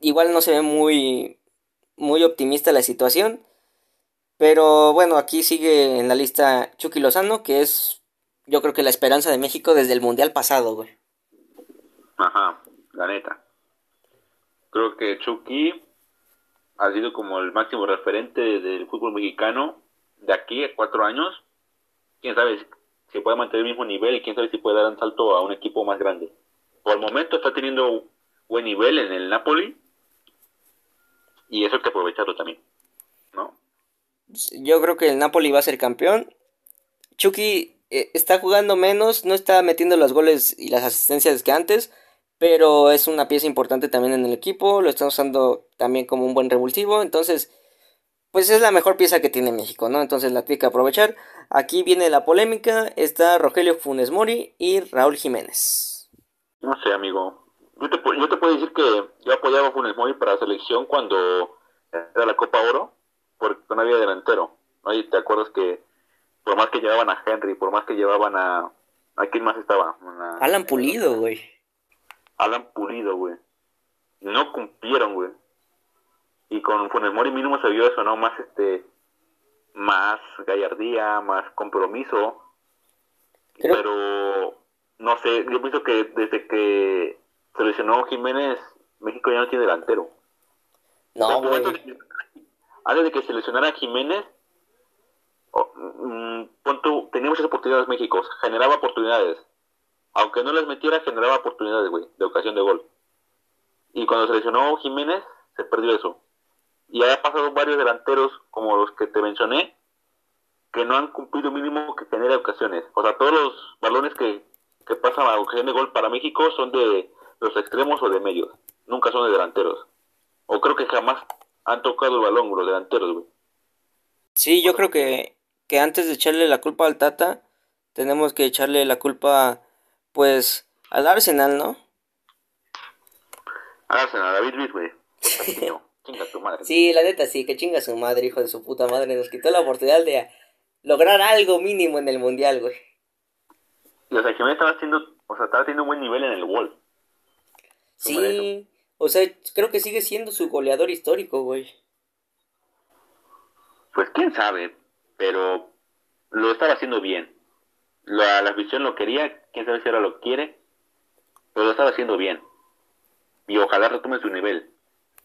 Igual no se ve muy muy optimista la situación. Pero bueno, aquí sigue en la lista Chucky Lozano, que es yo creo que la esperanza de México desde el Mundial pasado, güey. Ajá, la neta. Creo que Chucky ha sido como el máximo referente del fútbol mexicano de aquí a cuatro años. Quién sabe si puede mantener el mismo nivel y quién sabe si puede dar un salto a un equipo más grande. Por el momento está teniendo buen nivel en el Napoli y eso hay que aprovecharlo también, ¿no? Yo creo que el Napoli va a ser campeón. Chucky eh, está jugando menos, no está metiendo los goles y las asistencias que antes, pero es una pieza importante también en el equipo, lo está usando también como un buen revulsivo, entonces pues es la mejor pieza que tiene México, ¿no? Entonces la tiene que aprovechar. Aquí viene la polémica, está Rogelio Funes Mori y Raúl Jiménez. No sé, amigo, yo te, yo te puedo decir que yo apoyaba a Funes Mori para la selección cuando era la Copa Oro, porque no había delantero. ¿no? Y te acuerdas que por más que llevaban a Henry, por más que llevaban a... ¿A quién más estaba? Alan Pulido, güey. Alan Pulido, güey. No cumplieron, güey. Y con Funes Mori mínimo se vio eso, ¿no? Más este... Más gallardía, más compromiso. Pero... No sé, yo pienso que desde que seleccionó Jiménez, México ya no tiene delantero. No, güey. Antes de que seleccionara Jiménez, mm, tenía muchas oportunidades México, generaba oportunidades. Aunque no las metiera, generaba oportunidades, güey, de ocasión de gol. Y cuando seleccionó Jiménez, se perdió eso. Y ha pasado varios delanteros, como los que te mencioné, que no han cumplido mínimo que genera ocasiones. O sea, todos los balones que, que pasan a ocasión de gol para México son de los extremos o de medios. Nunca son de delanteros. O creo que jamás han tocado el balón los delanteros, güey. Sí, yo creo que, que antes de echarle la culpa al Tata, tenemos que echarle la culpa, pues, al Arsenal, ¿no? Al Arsenal, a David Luiz, güey. chinga tu madre. Sí, la neta, sí, que chinga su madre, hijo de su puta madre. Nos quitó la oportunidad de lograr algo mínimo en el mundial, güey. Y o sea, que me estaba haciendo, o sea, estaba teniendo un buen nivel en el Wolf. Sí, o sea, creo que sigue siendo su goleador histórico, güey. Pues quién sabe, pero lo estaba haciendo bien. La, la afición lo quería, quién sabe si ahora lo quiere, pero lo estaba haciendo bien. Y ojalá retome su nivel.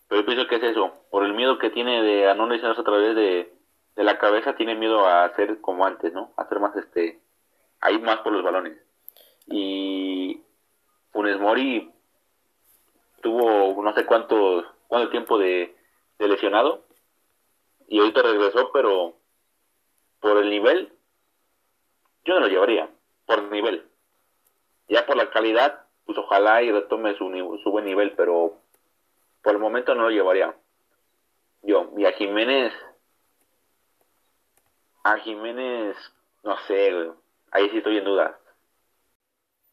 Pero yo pienso que es eso, por el miedo que tiene de a no lesionarse a través de, de la cabeza, tiene miedo a hacer como antes, ¿no? A hacer más este, ahí más por los balones. Y Funes Mori tuvo no sé cuánto, cuánto tiempo de, lesionado y ahorita regresó, pero por el nivel, yo no lo llevaría, por el nivel. Ya por la calidad, pues ojalá y retome su, su buen nivel, pero por el momento no lo llevaría. Yo, y a Jiménez, a Jiménez, no sé, ahí sí estoy en duda.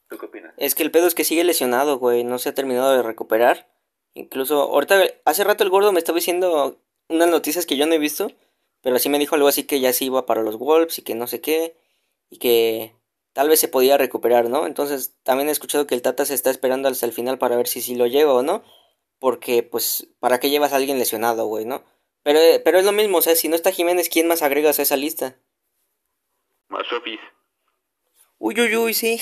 ¿Tú qué opinas? Es que el pedo es que sigue lesionado, güey. No se ha terminado de recuperar. Incluso, ahorita, hace rato el gordo me estaba diciendo unas noticias que yo no he visto. Pero así me dijo algo así que ya se iba para los Wolves y que no sé qué. Y que tal vez se podía recuperar, ¿no? Entonces también he escuchado que el Tata se está esperando hasta el final para ver si sí lo lleva o no. Porque, pues, ¿para qué llevas a alguien lesionado, güey, no? Pero, pero es lo mismo, o sea, si no está Jiménez, ¿quién más agregas a esa lista? Más Uy, uy, uy, sí.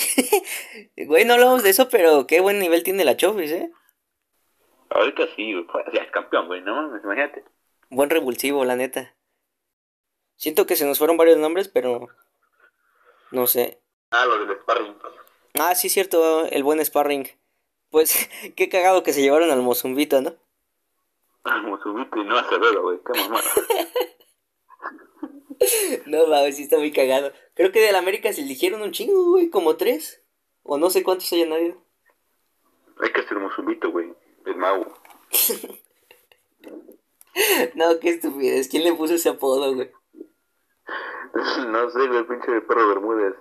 güey, no hablamos de eso, pero qué buen nivel tiene la Chofis, ¿eh? Ahorita sí, güey. Ya es campeón, güey, no mames, imagínate. Buen revulsivo, la neta. Siento que se nos fueron varios nombres, pero. No sé. Ah, lo del sparring. Ah, sí, cierto, el buen sparring. Pues, qué cagado que se llevaron al Mozumbito, ¿no? Al Mozumbito y no a Acevedo, güey, qué mamada. no mames, sí está muy cagado. Creo que del América se eligieron un chingo, güey, como tres. O no sé cuántos hayan habido. Hay que hacer un güey. El mago. no, qué estupidez. ¿Quién le puso ese apodo, güey? no sé, el pinche de perro Bermúdez.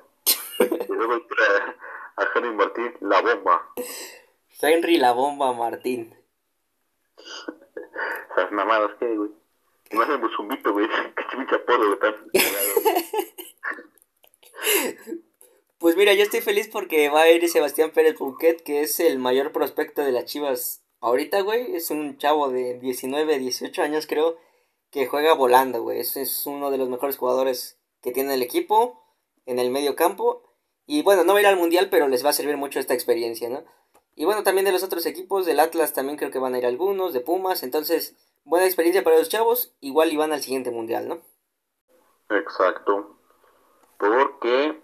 y luego a, a Henry Martín, la bomba. Henry la bomba Martín. Esas mamadas que, güey. No hacen buzumbito, güey. Apodo, güey. Pues mira, yo estoy feliz porque va a ir Sebastián Pérez Bouquet, que es el mayor prospecto de las Chivas ahorita, güey. Es un chavo de 19, 18 años, creo, que juega volando, güey. Es, es uno de los mejores jugadores que tiene el equipo en el medio campo. Y bueno, no va a ir al mundial, pero les va a servir mucho esta experiencia, ¿no? Y bueno, también de los otros equipos, del Atlas también creo que van a ir algunos, de Pumas. Entonces, buena experiencia para los chavos. Igual iban al siguiente mundial, ¿no? Exacto. Porque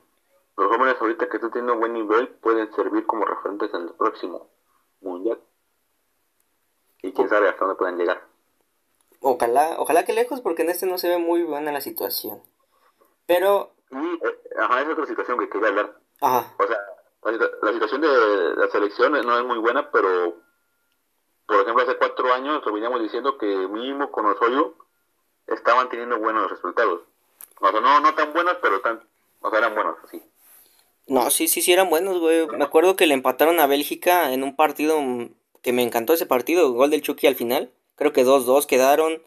los jóvenes ahorita que están teniendo buen nivel pueden servir como referentes en el próximo mundial. Y quién sabe hasta dónde pueden llegar. Ojalá, ojalá que lejos, porque en este no se ve muy buena la situación. Pero. Y, eh, ajá, es otra situación que quería hablar. Ajá. O sea, la, situación de la selección no es muy buena, pero. Por ejemplo, hace cuatro años lo veníamos diciendo que mínimo con Osorio estaban teniendo buenos resultados. O no, no tan buenos, pero tan. O sea, eran buenos, sí. No, sí, sí, sí eran buenos, güey. Me acuerdo que le empataron a Bélgica en un partido que me encantó ese partido, gol del Chucky al final. Creo que 2-2 quedaron.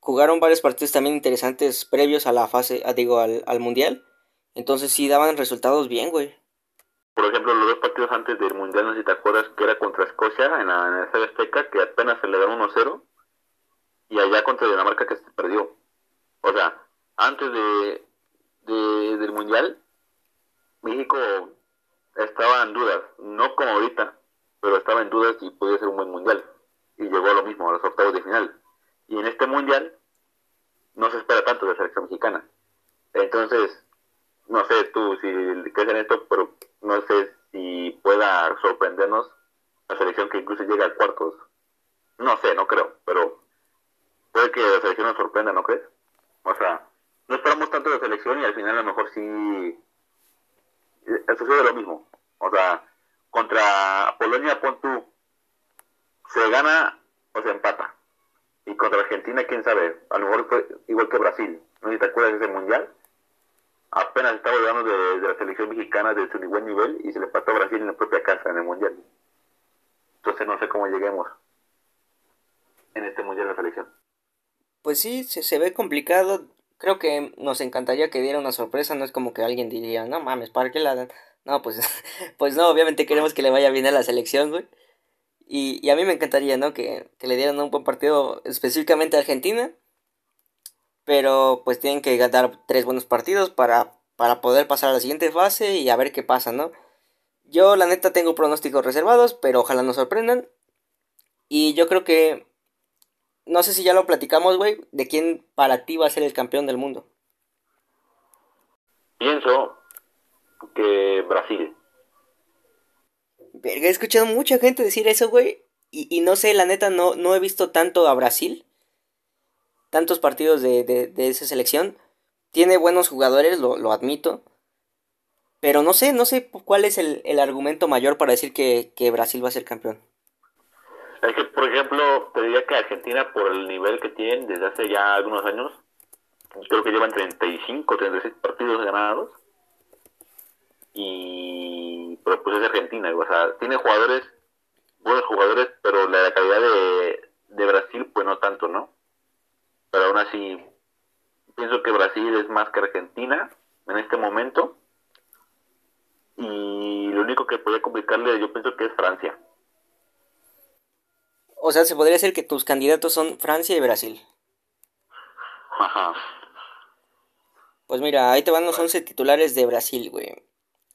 Jugaron varios partidos también interesantes previos a la fase, digo, al, al Mundial. Entonces sí daban resultados bien, güey. Por ejemplo, los dos partidos antes del Mundial, no sé si te acuerdas, que era contra Escocia en la, en el Azteca, que apenas se le dieron 1-0. Y allá contra Dinamarca que se perdió. O sea, antes de del Mundial, México estaba en dudas, no como ahorita, pero estaba en dudas y podía ser un buen mundial. Y llegó a lo mismo, a los octavos de final. Y en este mundial no se espera tanto de la selección mexicana. Entonces, no sé tú si crees en esto, pero no sé si pueda sorprendernos la selección que incluso llega a cuartos. No sé, no creo, pero puede que la selección nos sorprenda, ¿no crees? O sea, no esperamos tanto de la selección y al final a lo mejor sí sucede lo mismo. O sea, contra Polonia, pon tú, se gana o se empata. Y contra Argentina, quién sabe, a lo mejor fue igual que Brasil. No si te acuerdas de ese mundial. Apenas estaba hablando de, la selección mexicana de su buen nivel y se le empató a Brasil en la propia casa en el mundial. Entonces no sé cómo lleguemos en este mundial de la selección. Pues sí, se, ve complicado creo que nos encantaría que diera una sorpresa, no es como que alguien diría, no mames, ¿para qué la dan? No, pues, pues no, obviamente queremos que le vaya bien a la selección, güey. Y, y a mí me encantaría, ¿no? Que, que le dieran un buen partido específicamente a Argentina. Pero pues tienen que ganar tres buenos partidos para, para poder pasar a la siguiente fase y a ver qué pasa, ¿no? Yo la neta tengo pronósticos reservados, pero ojalá nos sorprendan. Y yo creo que no sé si ya lo platicamos, güey, de quién para ti va a ser el campeón del mundo. Pienso que Brasil. Verga, he escuchado mucha gente decir eso, güey. Y, no sé, la neta, no, no he visto tanto a Brasil. Tantos partidos de, de, esa selección. Tiene buenos jugadores, lo, lo, admito. Pero no sé, no sé cuál es el, el argumento mayor para decir que, que Brasil va a ser campeón. Es que, por ejemplo, te diría que Argentina, por el nivel que tienen desde hace ya algunos años, creo que llevan 35, 36 partidos ganados. Y. Pero pues es Argentina, o sea, tiene jugadores, buenos jugadores, pero la calidad de, de Brasil, pues no tanto, ¿no? Pero aún así, pienso que Brasil es más que Argentina en este momento. Y lo único que podría complicarle, yo pienso que es Francia. O sea, se podría decir que tus candidatos son Francia y Brasil. Ajá. Pues mira, ahí te van los 11 titulares de Brasil, güey.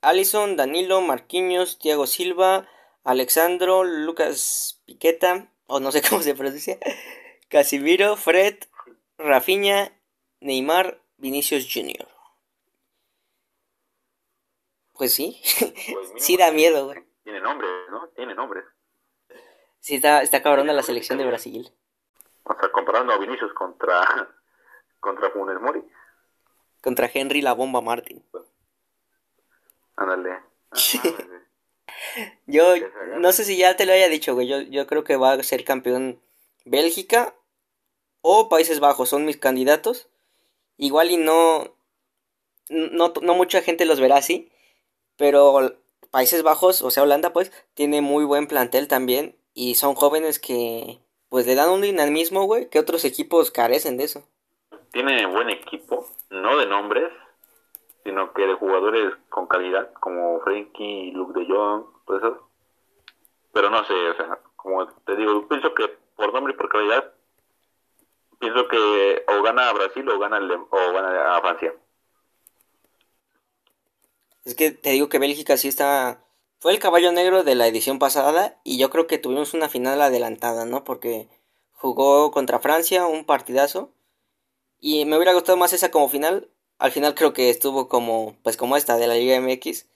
Alison, Danilo, Marquinhos, Thiago Silva, Alexandro, Lucas Piqueta, o no sé cómo se pronuncia, Casimiro, Fred, Rafinha, Neymar, Vinicius Jr. Pues sí, pues sí da miedo, güey. Tiene nombre, ¿no? Tiene nombre. Sí, está, está cabrona la selección de Brasil. O sea, comparando a Vinicius contra, contra Funes Mori. Contra Henry la bomba Martin. Ándale. yo no sé si ya te lo haya dicho, güey. Yo, yo creo que va a ser campeón Bélgica o Países Bajos son mis candidatos. Igual y no, no, no mucha gente los verá así, pero Países Bajos, o sea, Holanda, pues, tiene muy buen plantel también. Y son jóvenes que, pues, le dan un dinamismo, güey, que otros equipos carecen de eso. Tiene buen equipo, no de nombres, sino que de jugadores con calidad, como Frenkie, Luke de Jong, todo eso. Pero no sé, o sea, como te digo, pienso que por nombre y por calidad, pienso que o gana a Brasil o gana, o gana a Francia. Es que te digo que Bélgica sí está... Fue el caballo negro de la edición pasada y yo creo que tuvimos una final adelantada, ¿no? Porque jugó contra Francia un partidazo y me hubiera gustado más esa como final. Al final creo que estuvo como, pues como esta de la Liga MX.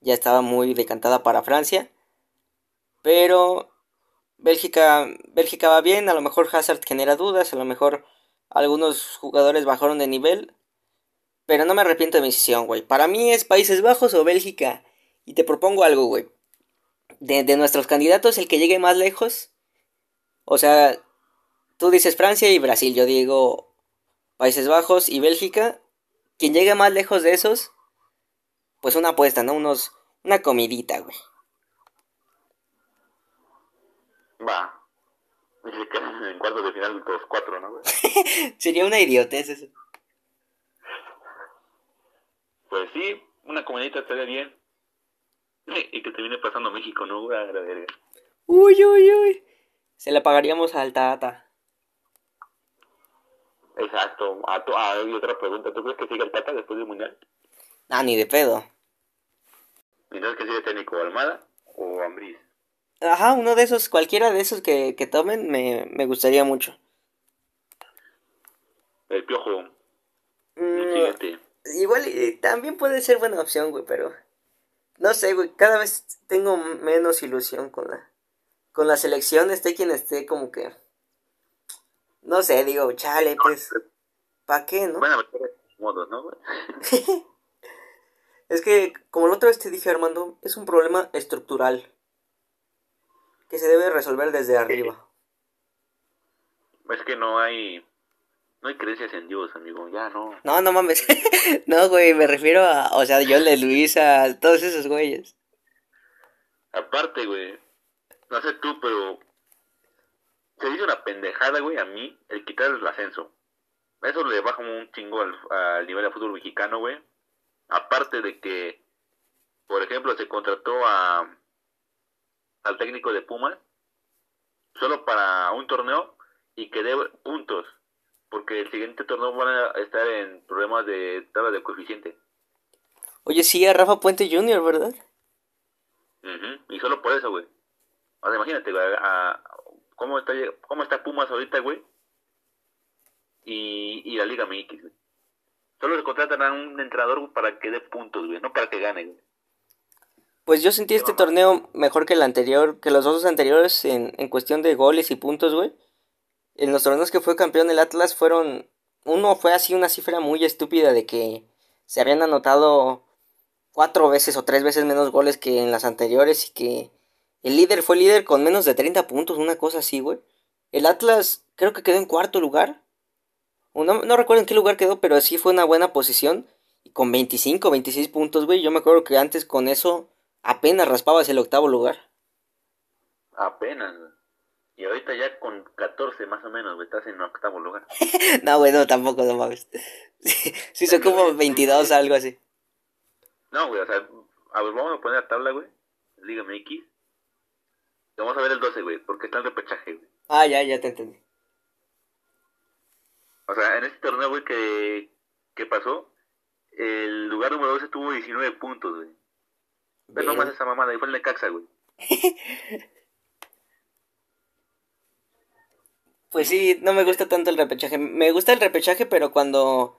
Ya estaba muy decantada para Francia. Pero Bélgica, Bélgica va bien, a lo mejor Hazard genera dudas, a lo mejor algunos jugadores bajaron de nivel. Pero no me arrepiento de mi decisión, güey. Para mí es Países Bajos o Bélgica. Y te propongo algo, güey. De, de nuestros candidatos, el que llegue más lejos. O sea, tú dices Francia y Brasil. Yo digo Países Bajos y Bélgica. Quien llegue más lejos de esos, pues una apuesta, ¿no? Unos, una comidita, güey. Va. En cuartos de final los cuatro, ¿no? Sería una idiotez eso. Pues sí, una comidita estaría bien. Y que te viene pasando México, ¿no? A verga. Uy, uy, uy. Se la pagaríamos al Tata. Exacto. Ah, ah, hay otra pregunta. ¿Tú crees que siga el Tata después del Mundial? Ah, ni de pedo. ¿Y no es que sigue técnico Almada o Ambriz? Ajá, uno de esos, cualquiera de esos que, que tomen, me, me gustaría mucho. El Piojo. Mm, siguiente. Igual también puede ser buena opción, güey, pero no sé, güey, cada vez tengo menos ilusión con la con la selección, esté quien esté, como que no sé, digo, chale, pues ¿para qué, no? Bueno, modos, ¿no? Güey? es que como la otra vez te dije, Armando, es un problema estructural que se debe resolver desde arriba. Es que no hay no hay creencias en Dios, amigo, ya no. No, no mames. no, güey, me refiero a, o sea, yo le Luisa, a todos esos güeyes. Aparte, güey, no sé tú, pero se dice una pendejada, güey, a mí, el quitar el ascenso. Eso le baja un chingo al, nivel de fútbol mexicano, güey. Aparte de que, por ejemplo, se contrató a al técnico de Pumas solo para un torneo y que dé puntos porque el siguiente torneo van a estar en problemas de tabla de coeficiente. Oye, sí, a Rafa Puente Jr., ¿verdad? Y solo por eso, güey. O sea, imagínate, güey, a, cómo, está, cómo está Pumas ahorita, güey. Y, y la Liga MX, güey. Solo le contratan a un entrenador para que dé puntos, güey, no para que gane, güey. Pues yo sentí este torneo mejor que el anterior, que los dos anteriores en, en cuestión de goles y puntos, güey en los torneos que fue campeón el Atlas fueron, uno fue así una cifra muy estúpida de que se habían anotado cuatro veces o tres veces menos goles que en las anteriores y que el líder fue líder con menos de 30 puntos, una cosa así, güey. El Atlas creo que quedó en cuarto lugar. No, no recuerdo en qué lugar quedó, pero sí fue una buena posición. Y con 25, 26 puntos, güey. Yo me acuerdo que antes con eso apenas raspabas el octavo lugar. Apenas. Y ahorita ya con 14 más o menos, güey, estás en octavo lugar. no, güey, no, tampoco, no mames. sí, son como 22, algo así. No, güey, o sea, a ver, vamos a poner la tabla, güey. Liga MX. Vamos a ver el 12, güey, porque está el repechaje, güey. Ah, ya, ya te entendí. O sea, en este torneo, güey, que, que pasó, el lugar número 12 tuvo 19 puntos, güey. Pero no más esa mamada, y fue el Necaxa, güey. Pues sí, no me gusta tanto el repechaje. Me gusta el repechaje, pero cuando,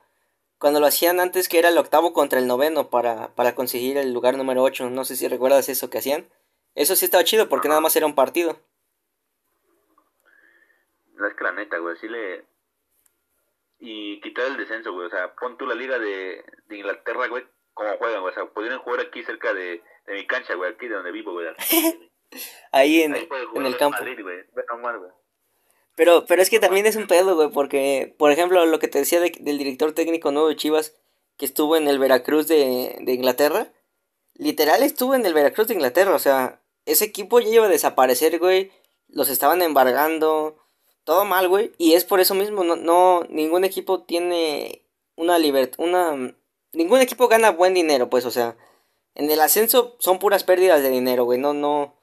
cuando lo hacían antes que era el octavo contra el noveno para, para conseguir el lugar número 8. No sé si recuerdas eso que hacían. Eso sí estaba chido porque nada más era un partido. No es que la neta, güey, sí le... Y quitar el descenso, güey. O sea, pon tú la liga de, de Inglaterra, güey, como juegan, güey. O sea, pudieran jugar aquí cerca de, de mi cancha, güey, aquí de donde vivo, güey. Ahí en, en el campo. güey. Pero, pero es que también es un pedo, güey, porque, por ejemplo, lo que te decía del director técnico nuevo de Chivas, que estuvo en el Veracruz de, de Inglaterra, literal estuvo en el Veracruz de Inglaterra, o sea, ese equipo ya iba a desaparecer, güey, los estaban embargando, todo mal, güey, y es por eso mismo, no, no ningún equipo tiene una libertad, una, ningún equipo gana buen dinero, pues, o sea, en el ascenso son puras pérdidas de dinero, güey, no, no,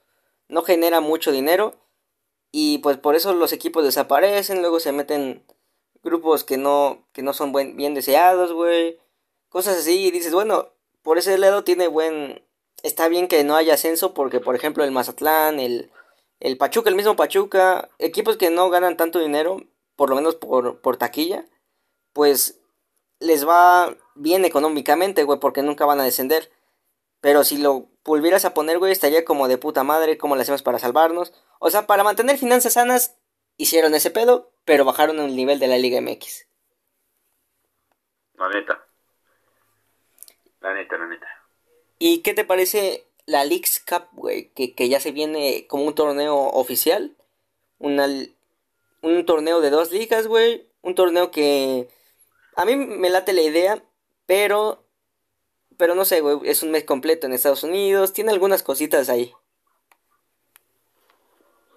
no genera mucho dinero, y pues por eso los equipos desaparecen, luego se meten grupos que no, que no son buen, bien deseados, güey, cosas así, y dices, bueno, por ese lado tiene buen, está bien que no haya ascenso, porque por ejemplo el Mazatlán, el, el Pachuca, el mismo Pachuca, equipos que no ganan tanto dinero, por lo menos por, por taquilla, pues les va bien económicamente, güey, porque nunca van a descender. Pero si lo volvieras a poner, güey, estaría como de puta madre, como le hacemos para salvarnos. O sea, para mantener finanzas sanas, hicieron ese pedo, pero bajaron el nivel de la Liga MX. La neta. La neta, la neta. ¿Y qué te parece la Leagues Cup, güey? Que, que ya se viene como un torneo oficial. Una, un torneo de dos ligas, güey. Un torneo que a mí me late la idea, pero pero no sé, güey, es un mes completo en Estados Unidos, tiene algunas cositas ahí.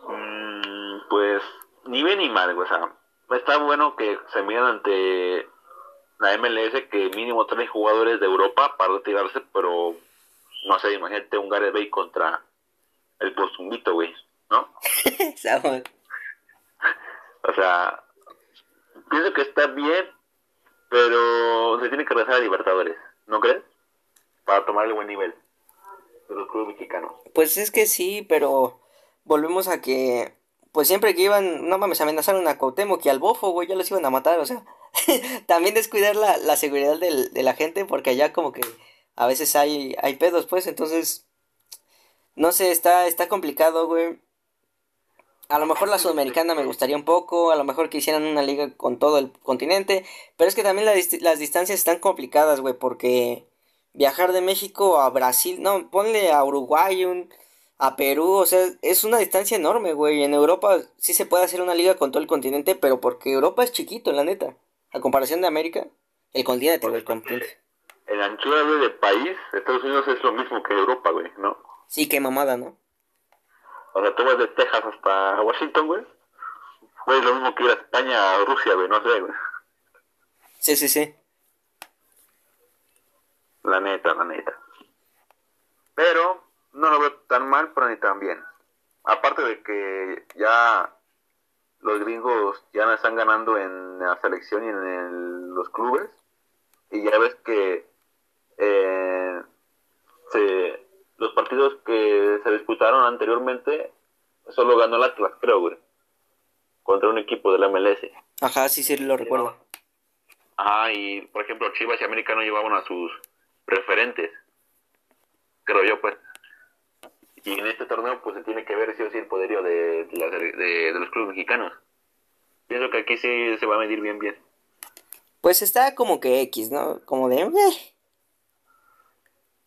Mm, pues ni bien ni mal, güey, o sea, está bueno que se miren ante la MLS que mínimo tres jugadores de Europa para retirarse, pero no sé, imagínate un Gareth Bale contra el Postumbito, güey, ¿no? o sea, pienso que está bien, pero se tiene que regresar a Libertadores, ¿no crees? Para tomar el buen nivel de los clubes mexicanos. Pues es que sí, pero volvemos a que, pues siempre que iban, no mames, amenazaron a Cuauhtémoc y al Bofo, güey, ya los iban a matar, o sea, también descuidar la, la seguridad del, de la gente, porque allá como que a veces hay, hay pedos, pues, entonces, no sé, está, está complicado, güey. A lo mejor la sudamericana me gustaría un poco, a lo mejor que hicieran una liga con todo el continente, pero es que también las distancias están complicadas, güey, porque viajar de México a Brasil, no, ponle a Uruguay, a Perú, o sea, es una distancia enorme, güey. En Europa sí se puede hacer una liga con todo el continente, pero porque Europa es chiquito, la neta. A comparación de América, el continente, güey, el continente. En anchura de país, Estados Unidos es lo mismo que Europa, güey, ¿no? Sí, qué mamada, ¿no? O sea, tú vas de Texas hasta Washington, güey. Fue lo mismo que ir a España o Rusia, güey, no sé, güey. Sí, sí, sí. La neta, la neta. Pero no lo veo tan mal, pero ni tan bien. Aparte de que ya los gringos ya no están ganando en la selección y en los clubes. Y ya ves que eh, los partidos que se disputaron anteriormente solo ganó el Atlas, creo, güey. Contra un equipo de la MLS. Ajá, sí, sí, lo recuerdo. Ah, y por ejemplo, Chivas y América no llevaban a sus referentes, creo yo, pues. Y en este torneo, pues se tiene que ver si o sí el poderío de, de, los clubes mexicanos. Pienso que aquí sí se va a medir bien, bien. Pues está como que X, ¿no? Como de. Eh.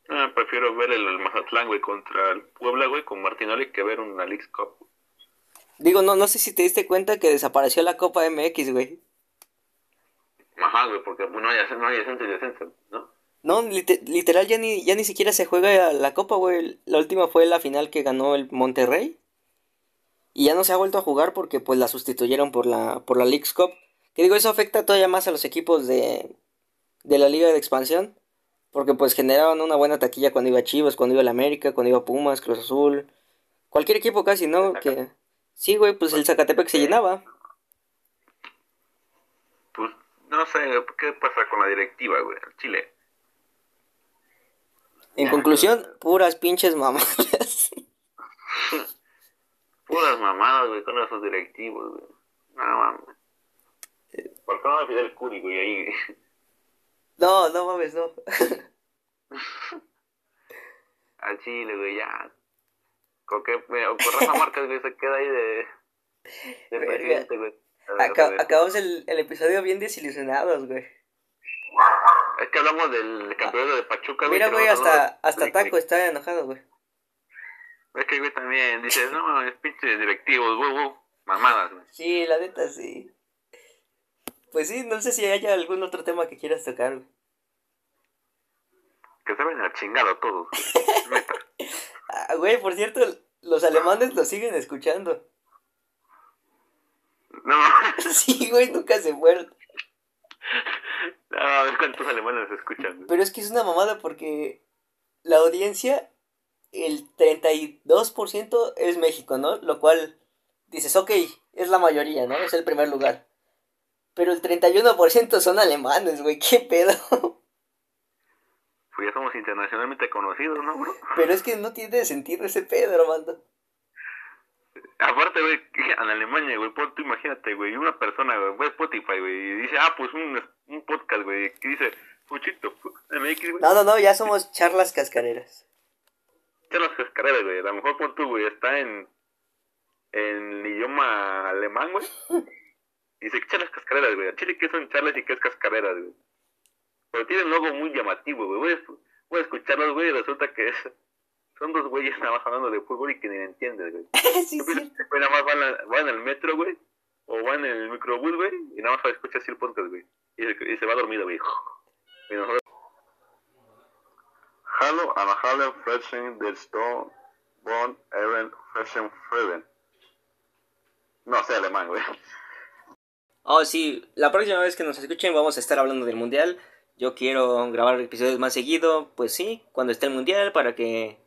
Ah, prefiero ver el, Mazatlán, güey, contra el Puebla, güey, con Martinoli que ver una League Cup. Digo, no, no sé si te diste cuenta que desapareció la Copa MX, güey. Ajá, güey, porque no hay, no hay y descenso, ¿no? No, literal ya ni, ya ni siquiera se juega la copa, güey. La última fue la final que ganó el Monterrey. Y ya no se ha vuelto a jugar porque pues la sustituyeron por la, por la Leagues Cup. Que digo, eso afecta todavía más a los equipos de, de la liga de expansión. Porque pues generaban una buena taquilla cuando iba Chivas, cuando iba el América, cuando iba Pumas, Cruz Azul. Cualquier equipo casi, ¿no? Que sí, güey, pues el Zacatepec se llenaba. Pues no sé, ¿qué pasa con la directiva, güey? Chile. En conclusión, puras pinches mamadas. puras mamadas, güey, con esos directivos, güey. No mames. ¿Por qué no me Fidel Curi, güey, ahí? No, no mames, no. Al Chile, güey, ya. Con que, Rafa Márquez, güey, se queda ahí de, de presidente, güey. acabamos el, el episodio bien desilusionados, güey. Es que hablamos del campeonato de Pachuca, güey. Mira, güey, hasta, hasta Taco está enojado, güey. Es que, güey, también dices, no, es pinche directivos, güey, güey. Mamadas, güey. Sí, la neta sí. Pues sí, no sé si haya algún otro tema que quieras tocar, güey. Que se vayan a chingado todos, güey. Ah, güey, por cierto, los alemanes lo siguen escuchando. No, Sí, güey, nunca se fueron. no, ¿cuántos alemanes escuchan? Pero es que es una mamada porque la audiencia, el 32% es México, ¿no? Lo cual dices, ok, es la mayoría, ¿no? Es el primer lugar. Pero el 31% son alemanes, güey, qué pedo. Pues ya somos internacionalmente conocidos, ¿no, bro? Pero es que no tiene sentido ese pedo, Armando. Aparte, güey, en Alemania, güey, tú imagínate, güey, una persona, güey, ve Spotify, güey, y dice, ah, pues un, un podcast, güey, que dice, Fuchito, MX, güey. No, no, no, ya somos charlas cascareras. Echar las cascareras, güey, a lo mejor pon tú, güey, está en, en idioma alemán, güey, y se echan las cascareras, güey, a Chile, ¿qué son charlas y qué es cascareras, güey? Pero tienen un logo muy llamativo, güey, voy a, voy a escucharlos, güey, y resulta que es, son dos güeyes nada más hablando de fútbol y que ni me entiendes, güey. sí, sí. nada más van, a- van en el metro, güey, o van en el microbús, güey, y nada más escucha así el podcast, güey. Y, se- y se va dormido, güey. Y nosotros... Hallo an alle Frechen del Sto von Ehren Frechen Frieden. No sé alemán, güey. Oh, sí, la próxima vez que nos escuchen vamos a estar hablando del mundial. Yo quiero grabar episodios más seguido, pues sí, cuando esté el mundial para que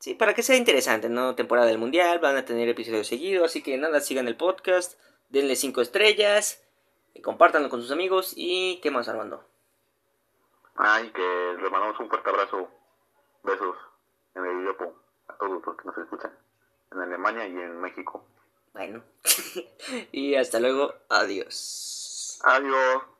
sí, para que sea interesante, ¿no? Temporada del mundial, van a tener episodios seguidos, así que nada, sigan el podcast, denle cinco estrellas, y compártanlo con sus amigos y ¿qué más, Armando? Ay, que les mandamos un fuerte abrazo. Besos en el Yopo a todos los que nos escuchan. En Alemania y en México. Bueno, y hasta luego, adiós. Adiós.